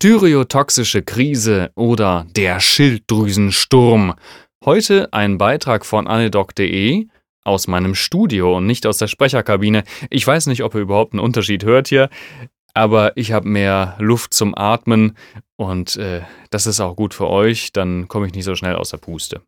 Thyreotoxische Krise oder der Schilddrüsensturm. Heute ein Beitrag von anedoc.de aus meinem Studio und nicht aus der Sprecherkabine. Ich weiß nicht, ob ihr überhaupt einen Unterschied hört hier, aber ich habe mehr Luft zum Atmen und äh, das ist auch gut für euch, dann komme ich nicht so schnell aus der Puste.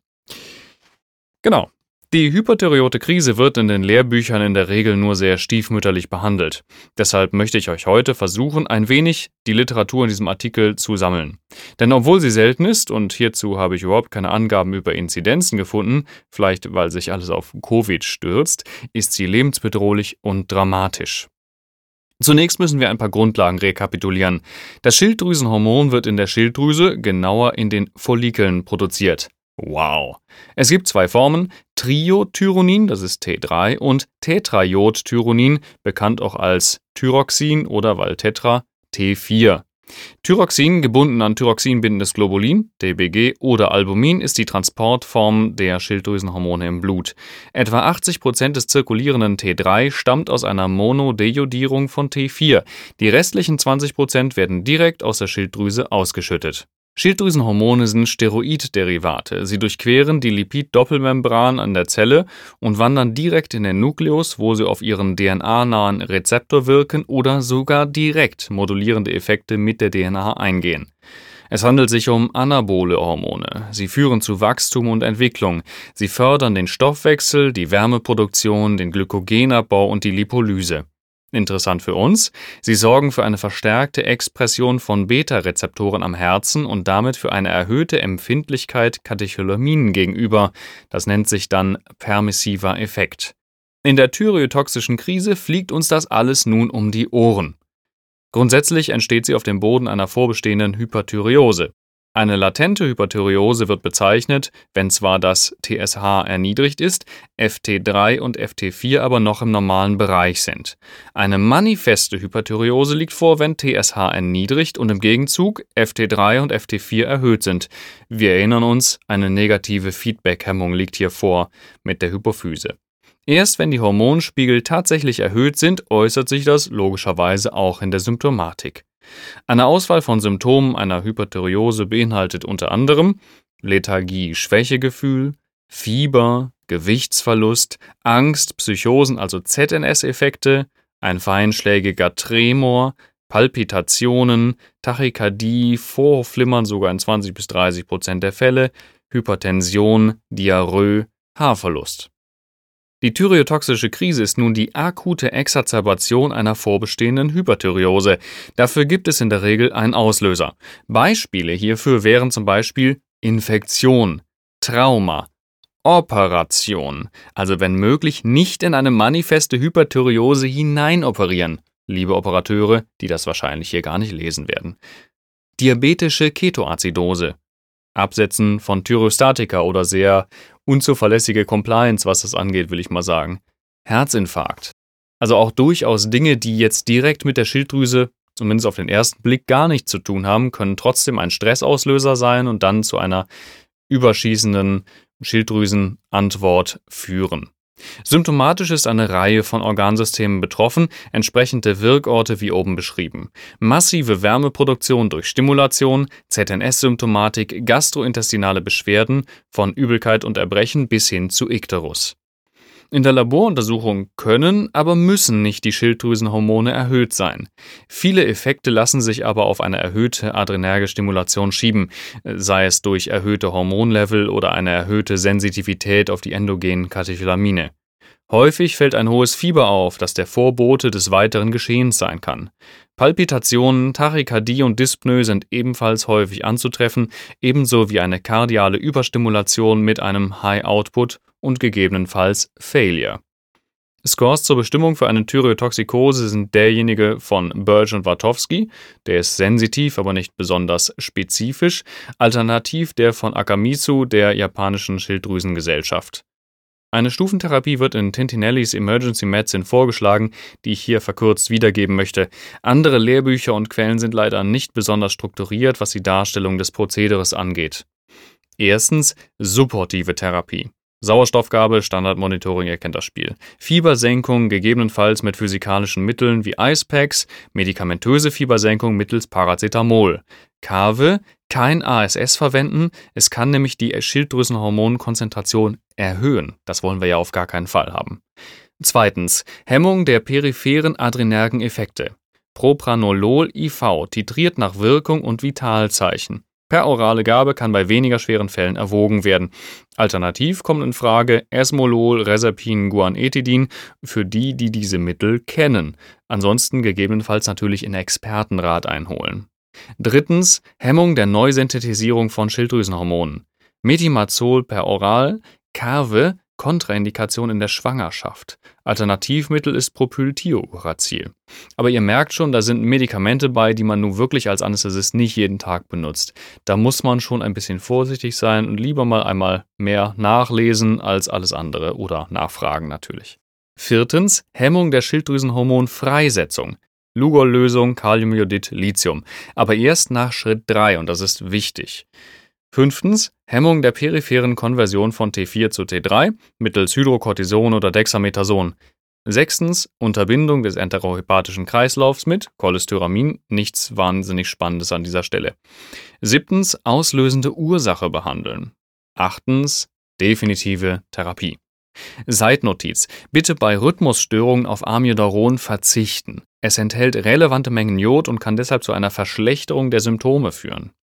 Genau, die hyperthyreote Krise wird in den Lehrbüchern in der Regel nur sehr stiefmütterlich behandelt. Deshalb möchte ich euch heute versuchen, ein wenig die Literatur in diesem Artikel zu sammeln. Denn obwohl sie selten ist, und hierzu habe ich überhaupt keine Angaben über Inzidenzen gefunden, vielleicht weil sich alles auf Covid stürzt, ist sie lebensbedrohlich und dramatisch. Zunächst müssen wir ein paar Grundlagen rekapitulieren. Das Schilddrüsenhormon wird in der Schilddrüse, genauer in den Follikeln, produziert. Wow. Es gibt zwei Formen, Triodtyronin, das ist T3, und Tetraiodtyronin, bekannt auch als Thyroxin oder Valtetra T4. Thyroxin, gebunden an thyroxinbindendes Globulin, DBG oder Albumin, ist die Transportform der Schilddrüsenhormone im Blut. Etwa 80 Prozent des zirkulierenden T3 stammt aus einer Monodeiodierung von T4. Die restlichen 20 Prozent werden direkt aus der Schilddrüse ausgeschüttet. Schilddrüsenhormone sind Steroidderivate. Sie durchqueren die Lipid-Doppelmembran an der Zelle und wandern direkt in den Nukleus, wo sie auf ihren DNA-nahen Rezeptor wirken oder sogar direkt modulierende Effekte mit der DNA eingehen. Es handelt sich um anabole Hormone. Sie führen zu Wachstum und Entwicklung. Sie fördern den Stoffwechsel, die Wärmeproduktion, den Glykogenabbau und die Lipolyse. Interessant für uns, sie sorgen für eine verstärkte Expression von Beta-Rezeptoren am Herzen und damit für eine erhöhte Empfindlichkeit Katecholaminen gegenüber. Das nennt sich dann permissiver Effekt. In der thyreotoxischen Krise fliegt uns das alles nun um die Ohren. Grundsätzlich entsteht sie auf dem Boden einer vorbestehenden Hyperthyreose. Eine latente Hyperthyreose wird bezeichnet, wenn zwar das TSH erniedrigt ist, FT3 und FT4 aber noch im normalen Bereich sind. Eine manifeste Hyperthyreose liegt vor, wenn TSH erniedrigt und im Gegenzug FT3 und FT4 erhöht sind. Wir erinnern uns, eine negative Feedbackhemmung liegt hier vor mit der Hypophyse. Erst wenn die Hormonspiegel tatsächlich erhöht sind, äußert sich das logischerweise auch in der Symptomatik. Eine Auswahl von Symptomen einer Hyperthyreose beinhaltet unter anderem Lethargie, Schwächegefühl, Fieber, Gewichtsverlust, Angst, Psychosen, also ZNS-Effekte, ein feinschlägiger Tremor, Palpitationen, Tachykardie, Vorflimmern sogar in 20 bis 30 Prozent der Fälle, Hypertension, Diarrhoe, Haarverlust. Die thyreotoxische Krise ist nun die akute Exazerbation einer vorbestehenden Hyperthyreose. Dafür gibt es in der Regel einen Auslöser. Beispiele hierfür wären zum Beispiel Infektion, Trauma, Operation, also wenn möglich nicht in eine manifeste Hyperthyreose hineinoperieren, liebe Operateure, die das wahrscheinlich hier gar nicht lesen werden. Diabetische Ketoazidose, Absetzen von Thyrostatika oder sehr unzuverlässige Compliance, was das angeht, will ich mal sagen. Herzinfarkt. Also auch durchaus Dinge, die jetzt direkt mit der Schilddrüse, zumindest auf den ersten Blick, gar nichts zu tun haben, können trotzdem ein Stressauslöser sein und dann zu einer überschießenden Schilddrüsenantwort führen. Symptomatisch ist eine Reihe von Organsystemen betroffen, entsprechende Wirkorte wie oben beschrieben. Massive Wärmeproduktion durch Stimulation, ZNS-Symptomatik, gastrointestinale Beschwerden, von Übelkeit und Erbrechen bis hin zu Ikterus. In der Laboruntersuchung können, aber müssen nicht die Schilddrüsenhormone erhöht sein. Viele Effekte lassen sich aber auf eine erhöhte adrenerge Stimulation schieben, sei es durch erhöhte Hormonlevel oder eine erhöhte Sensitivität auf die endogenen Katecholamine. Häufig fällt ein hohes Fieber auf, das der Vorbote des weiteren Geschehens sein kann. Palpitationen, Tachykardie und Dyspnoe sind ebenfalls häufig anzutreffen, ebenso wie eine kardiale Überstimulation mit einem High Output und gegebenenfalls Failure. Scores zur Bestimmung für eine Thyreotoxikose sind derjenige von Burge und Wartowski, der ist sensitiv, aber nicht besonders spezifisch, alternativ der von Akamitsu der japanischen Schilddrüsengesellschaft. Eine Stufentherapie wird in Tintinellis Emergency Medicine vorgeschlagen, die ich hier verkürzt wiedergeben möchte. Andere Lehrbücher und Quellen sind leider nicht besonders strukturiert, was die Darstellung des Prozederes angeht. Erstens supportive Therapie. Sauerstoffgabe, Standardmonitoring erkennt das Spiel. Fiebersenkung, gegebenenfalls mit physikalischen Mitteln wie Icepacks, medikamentöse Fiebersenkung mittels Paracetamol. Kave, kein ASS verwenden, es kann nämlich die Schilddrüsenhormonkonzentration erhöhen. Das wollen wir ja auf gar keinen Fall haben. Zweitens, Hemmung der peripheren adrenergen Effekte. Propranolol IV titriert nach Wirkung und Vitalzeichen. Per orale Gabe kann bei weniger schweren Fällen erwogen werden. Alternativ kommen in Frage Esmolol, Reserpin, Guanetidin für die, die diese Mittel kennen. Ansonsten gegebenenfalls natürlich in Expertenrat einholen. Drittens Hemmung der Neusynthetisierung von Schilddrüsenhormonen. Metimazol per oral, Carve Kontraindikation in der Schwangerschaft. Alternativmittel ist Propyltiouracil. Aber ihr merkt schon, da sind Medikamente bei, die man nun wirklich als Anästhesist nicht jeden Tag benutzt. Da muss man schon ein bisschen vorsichtig sein und lieber mal einmal mehr nachlesen als alles andere oder nachfragen natürlich. Viertens, Hemmung der Schilddrüsenhormonfreisetzung. Lugol-Lösung, Kaliumjodid, Lithium. Aber erst nach Schritt 3 und das ist wichtig. Fünftens Hemmung der peripheren Konversion von T4 zu T3 mittels Hydrocortison oder Dexamethason. Sechstens Unterbindung des enterohepatischen Kreislaufs mit Cholestyramin, nichts wahnsinnig Spannendes an dieser Stelle. Siebtens auslösende Ursache behandeln. Achtens definitive Therapie. Seitnotiz. Bitte bei Rhythmusstörungen auf Amiodaron verzichten. Es enthält relevante Mengen Jod und kann deshalb zu einer Verschlechterung der Symptome führen.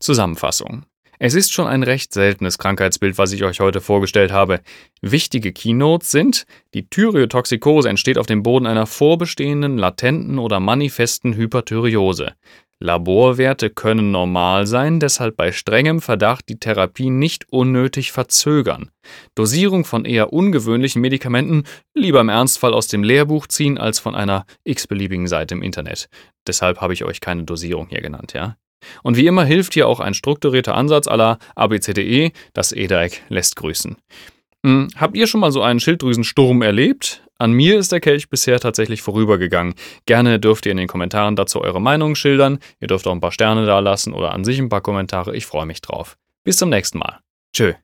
Zusammenfassung. Es ist schon ein recht seltenes Krankheitsbild, was ich euch heute vorgestellt habe. Wichtige Keynotes sind, die Thyreotoxikose entsteht auf dem Boden einer vorbestehenden, latenten oder manifesten Hyperthyreose. Laborwerte können normal sein, deshalb bei strengem Verdacht die Therapie nicht unnötig verzögern. Dosierung von eher ungewöhnlichen Medikamenten lieber im Ernstfall aus dem Lehrbuch ziehen als von einer x-beliebigen Seite im Internet. Deshalb habe ich euch keine Dosierung hier genannt, ja? Und wie immer hilft hier auch ein strukturierter Ansatz aller ABCDE, das EDAEC lässt grüßen. Hm, habt ihr schon mal so einen Schilddrüsensturm erlebt? An mir ist der Kelch bisher tatsächlich vorübergegangen. Gerne dürft ihr in den Kommentaren dazu eure Meinung schildern. Ihr dürft auch ein paar Sterne da lassen oder an sich ein paar Kommentare. Ich freue mich drauf. Bis zum nächsten Mal. Tschö.